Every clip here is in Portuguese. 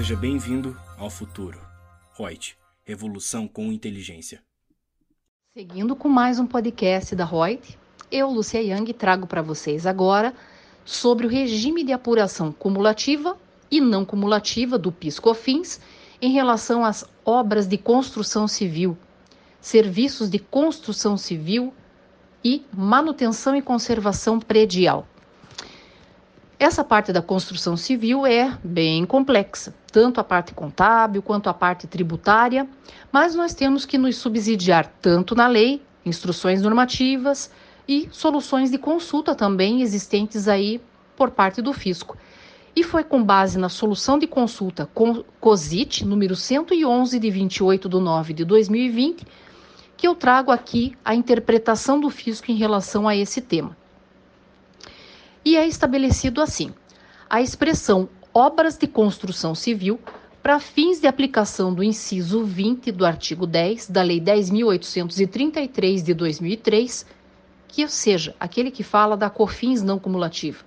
Seja bem-vindo ao futuro. Reut, revolução com inteligência. Seguindo com mais um podcast da Reut, eu, Lucia Yang, trago para vocês agora sobre o regime de apuração cumulativa e não cumulativa do PIS/COFINS em relação às obras de construção civil, serviços de construção civil e manutenção e conservação predial. Essa parte da construção civil é bem complexa, tanto a parte contábil quanto a parte tributária, mas nós temos que nos subsidiar tanto na lei, instruções normativas e soluções de consulta também existentes aí por parte do fisco. E foi com base na solução de consulta COSIT, número 111 de 28 de 9 de 2020, que eu trago aqui a interpretação do fisco em relação a esse tema é estabelecido assim: a expressão obras de construção civil para fins de aplicação do inciso 20 do artigo 10 da Lei 10.833 de 2003, que seja aquele que fala da COFINS não cumulativa.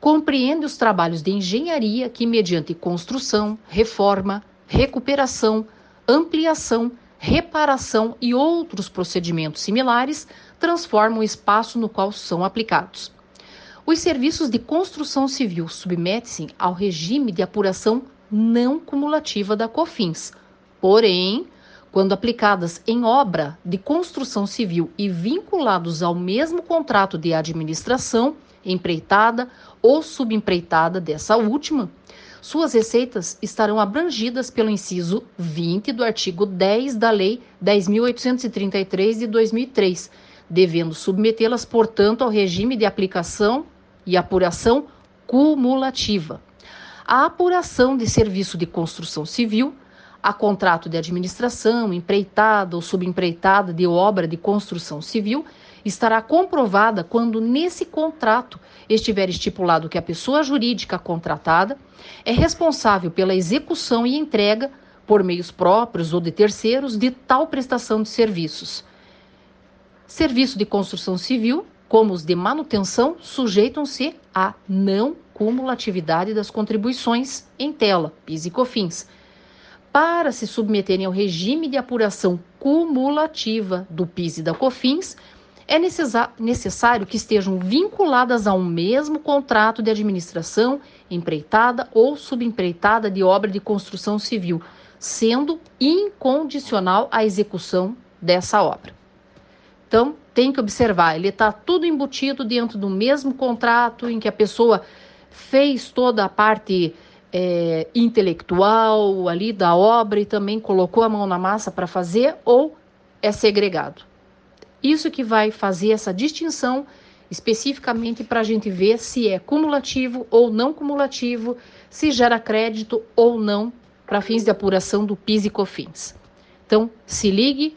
Compreende os trabalhos de engenharia que, mediante construção, reforma, recuperação, ampliação, reparação e outros procedimentos similares, transformam o espaço no qual são aplicados. Os serviços de construção civil submetem-se ao regime de apuração não cumulativa da COFINS. Porém, quando aplicadas em obra de construção civil e vinculados ao mesmo contrato de administração, empreitada ou subempreitada dessa última, suas receitas estarão abrangidas pelo inciso 20 do artigo 10 da Lei 10.833 de 2003, devendo submetê-las, portanto, ao regime de aplicação e apuração cumulativa. A apuração de serviço de construção civil, a contrato de administração, empreitada ou subempreitada de obra de construção civil, estará comprovada quando nesse contrato estiver estipulado que a pessoa jurídica contratada é responsável pela execução e entrega, por meios próprios ou de terceiros, de tal prestação de serviços. Serviço de construção civil como os de manutenção, sujeitam-se à não cumulatividade das contribuições em tela, PIS e COFINS. Para se submeterem ao regime de apuração cumulativa do PIS e da COFINS, é necessário que estejam vinculadas a um mesmo contrato de administração, empreitada ou subempreitada de obra de construção civil, sendo incondicional a execução dessa obra. Então, tem que observar, ele está tudo embutido dentro do mesmo contrato em que a pessoa fez toda a parte é, intelectual ali da obra e também colocou a mão na massa para fazer, ou é segregado. Isso que vai fazer essa distinção especificamente para a gente ver se é cumulativo ou não cumulativo, se gera crédito ou não para fins de apuração do PIS e COFINS. Então, se ligue